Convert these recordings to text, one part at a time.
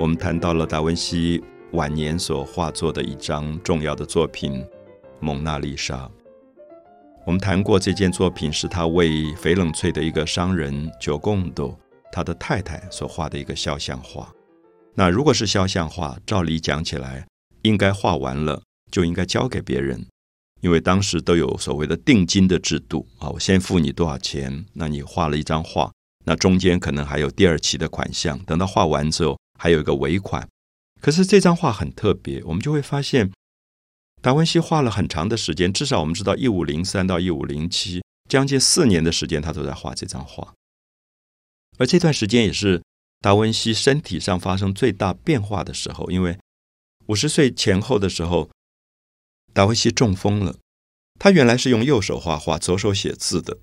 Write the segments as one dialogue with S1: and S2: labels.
S1: 我们谈到了达文西晚年所画作的一张重要的作品《蒙娜丽莎》。我们谈过这件作品是他为翡冷翠的一个商人九贡多他的太太所画的一个肖像画。那如果是肖像画，照理讲起来，应该画完了就应该交给别人，因为当时都有所谓的定金的制度啊，我先付你多少钱，那你画了一张画，那中间可能还有第二期的款项，等到画完之后还有一个尾款。可是这张画很特别，我们就会发现。达文西画了很长的时间，至少我们知道，一五零三到一五零七，将近四年的时间，他都在画这张画。而这段时间也是达文西身体上发生最大变化的时候，因为五十岁前后的时候，达文西中风了。他原来是用右手画画，左手写字的。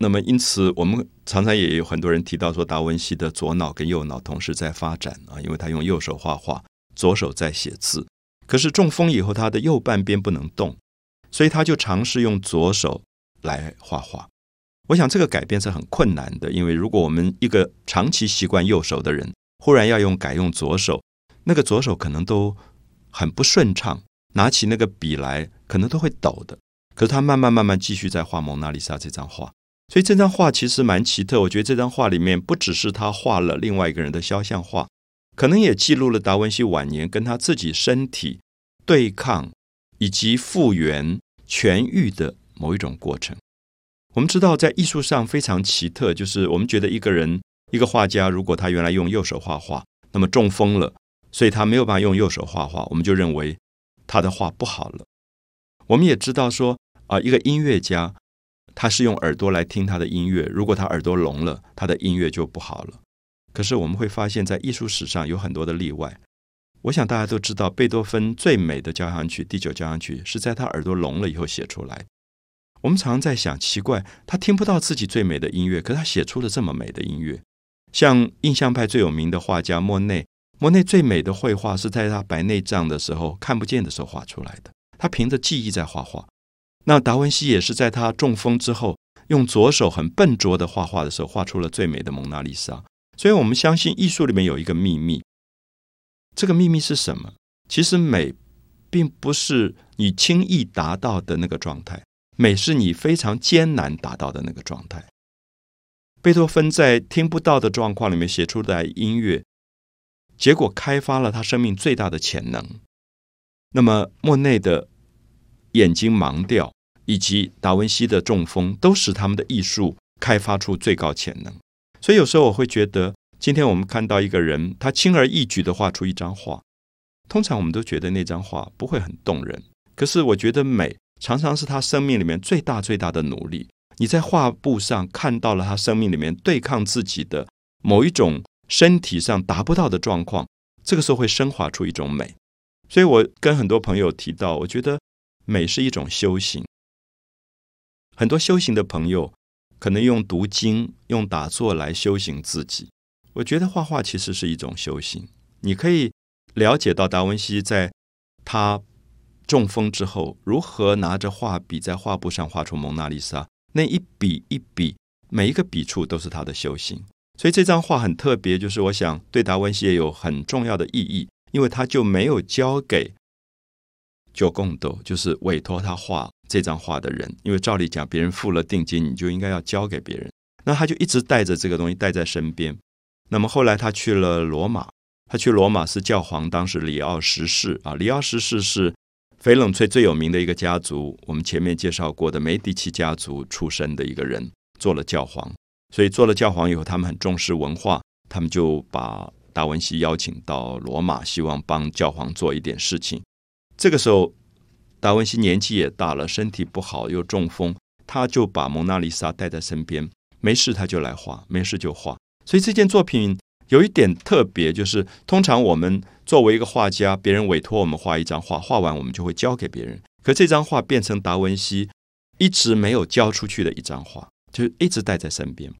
S1: 那么，因此我们常常也有很多人提到说，达文西的左脑跟右脑同时在发展啊，因为他用右手画画，左手在写字。可是中风以后，他的右半边不能动，所以他就尝试用左手来画画。我想这个改变是很困难的，因为如果我们一个长期习惯右手的人，忽然要用改用左手，那个左手可能都很不顺畅，拿起那个笔来可能都会抖的。可是他慢慢慢慢继续在画蒙娜丽莎这张画，所以这张画其实蛮奇特。我觉得这张画里面不只是他画了另外一个人的肖像画。可能也记录了达文西晚年跟他自己身体对抗以及复原痊愈的某一种过程。我们知道，在艺术上非常奇特，就是我们觉得一个人一个画家，如果他原来用右手画画，那么中风了，所以他没有办法用右手画画，我们就认为他的画不好了。我们也知道说啊，一个音乐家他是用耳朵来听他的音乐，如果他耳朵聋了，他的音乐就不好了。可是我们会发现，在艺术史上有很多的例外。我想大家都知道，贝多芬最美的交响曲第九交响曲是在他耳朵聋了以后写出来。我们常在想，奇怪，他听不到自己最美的音乐，可他写出了这么美的音乐。像印象派最有名的画家莫内，莫内最美的绘画是在他白内障的时候看不见的时候画出来的。他凭着记忆在画画。那达文西也是在他中风之后，用左手很笨拙的画画的时候，画出了最美的蒙娜丽莎。所以我们相信艺术里面有一个秘密，这个秘密是什么？其实美并不是你轻易达到的那个状态，美是你非常艰难达到的那个状态。贝多芬在听不到的状况里面写出来音乐，结果开发了他生命最大的潜能。那么莫内的眼睛盲掉，以及达文西的中风，都使他们的艺术开发出最高潜能。所以有时候我会觉得，今天我们看到一个人，他轻而易举的画出一张画，通常我们都觉得那张画不会很动人。可是我觉得美常常是他生命里面最大最大的努力。你在画布上看到了他生命里面对抗自己的某一种身体上达不到的状况，这个时候会升华出一种美。所以我跟很多朋友提到，我觉得美是一种修行。很多修行的朋友。可能用读经、用打坐来修行自己。我觉得画画其实是一种修行。你可以了解到达文西在他中风之后，如何拿着画笔在画布上画出蒙娜丽莎，那一笔一笔，每一个笔触都是他的修行。所以这张画很特别，就是我想对达文西也有很重要的意义，因为他就没有交给。就共斗，就是委托他画这张画的人，因为照理讲，别人付了定金，你就应该要交给别人。那他就一直带着这个东西带在身边。那么后来他去了罗马，他去罗马是教皇当时里奥十世啊，里奥十世是翡冷翠最有名的一个家族，我们前面介绍过的梅迪奇家族出身的一个人，做了教皇。所以做了教皇以后，他们很重视文化，他们就把达文西邀请到罗马，希望帮教皇做一点事情。这个时候，达文西年纪也大了，身体不好又中风，他就把蒙娜丽莎带在身边，没事他就来画，没事就画。所以这件作品有一点特别，就是通常我们作为一个画家，别人委托我们画一张画，画完我们就会交给别人。可这张画变成达文西一直没有交出去的一张画，就一直带在身边。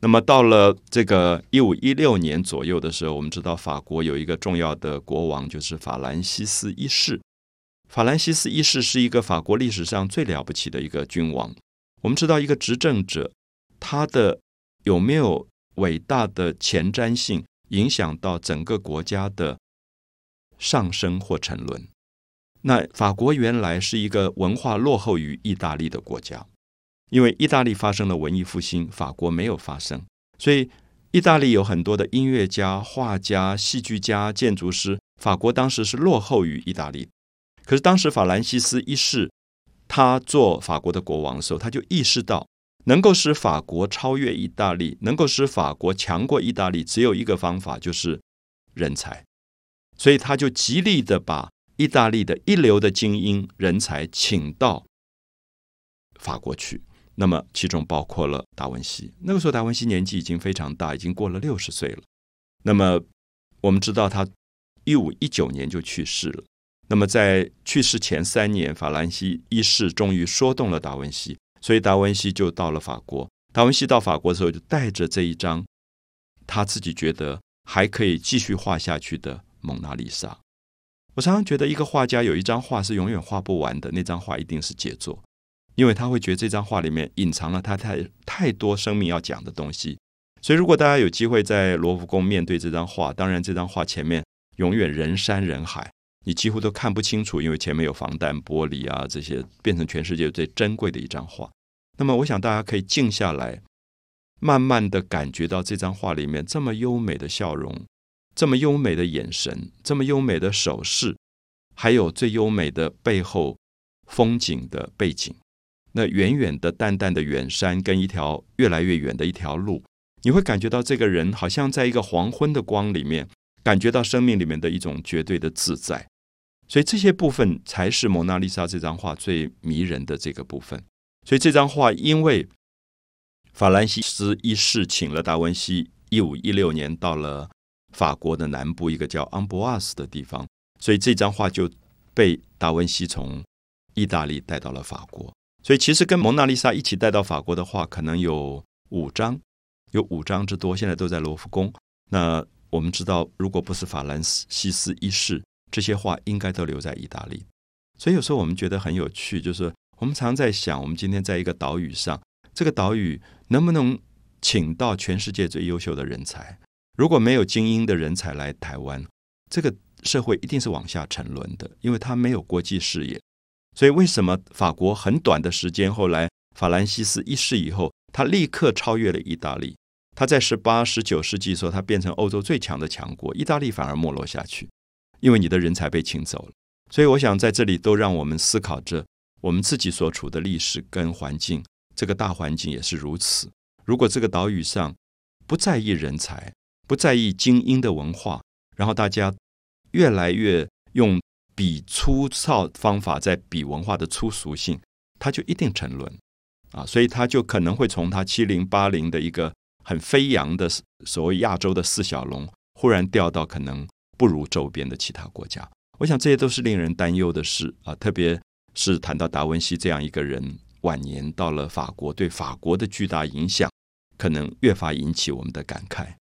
S1: 那么到了这个一五一六年左右的时候，我们知道法国有一个重要的国王，就是法兰西斯一世。法兰西斯一世是一个法国历史上最了不起的一个君王。我们知道，一个执政者他的有没有伟大的前瞻性，影响到整个国家的上升或沉沦。那法国原来是一个文化落后于意大利的国家，因为意大利发生了文艺复兴，法国没有发生，所以意大利有很多的音乐家、画家、戏剧家、建筑师，法国当时是落后于意大利。可是当时法兰西斯一世他做法国的国王的时候，他就意识到。能够使法国超越意大利，能够使法国强过意大利，只有一个方法，就是人才。所以他就极力的把意大利的一流的精英人才请到法国去。那么其中包括了达文西。那个时候达文西年纪已经非常大，已经过了六十岁了。那么我们知道他一五一九年就去世了。那么在去世前三年，法兰西一世终于说动了达文西。所以达文西就到了法国。达文西到法国的时候，就带着这一张他自己觉得还可以继续画下去的《蒙娜丽莎》。我常常觉得，一个画家有一张画是永远画不完的，那张画一定是杰作，因为他会觉得这张画里面隐藏了他太太多生命要讲的东西。所以，如果大家有机会在罗浮宫面对这张画，当然这张画前面永远人山人海。你几乎都看不清楚，因为前面有防弹玻璃啊，这些变成全世界最珍贵的一张画。那么，我想大家可以静下来，慢慢的感觉到这张画里面这么优美的笑容，这么优美的眼神，这么优美的手势，还有最优美的背后风景的背景。那远远的、淡淡的远山，跟一条越来越远的一条路，你会感觉到这个人好像在一个黄昏的光里面，感觉到生命里面的一种绝对的自在。所以这些部分才是蒙娜丽莎这张画最迷人的这个部分。所以这张画，因为法兰西斯一世请了达文西，一五一六年到了法国的南部一个叫昂博瓦斯的地方，所以这张画就被达文西从意大利带到了法国。所以其实跟蒙娜丽莎一起带到法国的画，可能有五张，有五张之多，现在都在罗浮宫。那我们知道，如果不是法兰西斯一世，这些话应该都留在意大利，所以有时候我们觉得很有趣，就是我们常在想，我们今天在一个岛屿上，这个岛屿能不能请到全世界最优秀的人才？如果没有精英的人才来台湾，这个社会一定是往下沉沦的，因为他没有国际视野。所以为什么法国很短的时间，后来法兰西斯一世以后，他立刻超越了意大利？他在十八、十九世纪时候，他变成欧洲最强的强国，意大利反而没落下去。因为你的人才被请走了，所以我想在这里都让我们思考着我们自己所处的历史跟环境，这个大环境也是如此。如果这个岛屿上不在意人才，不在意精英的文化，然后大家越来越用比粗糙方法在比文化的粗俗性，它就一定沉沦啊！所以它就可能会从它七零八零的一个很飞扬的所谓亚洲的四小龙，忽然掉到可能。不如周边的其他国家，我想这些都是令人担忧的事啊！特别是谈到达文西这样一个人，晚年到了法国，对法国的巨大影响，可能越发引起我们的感慨。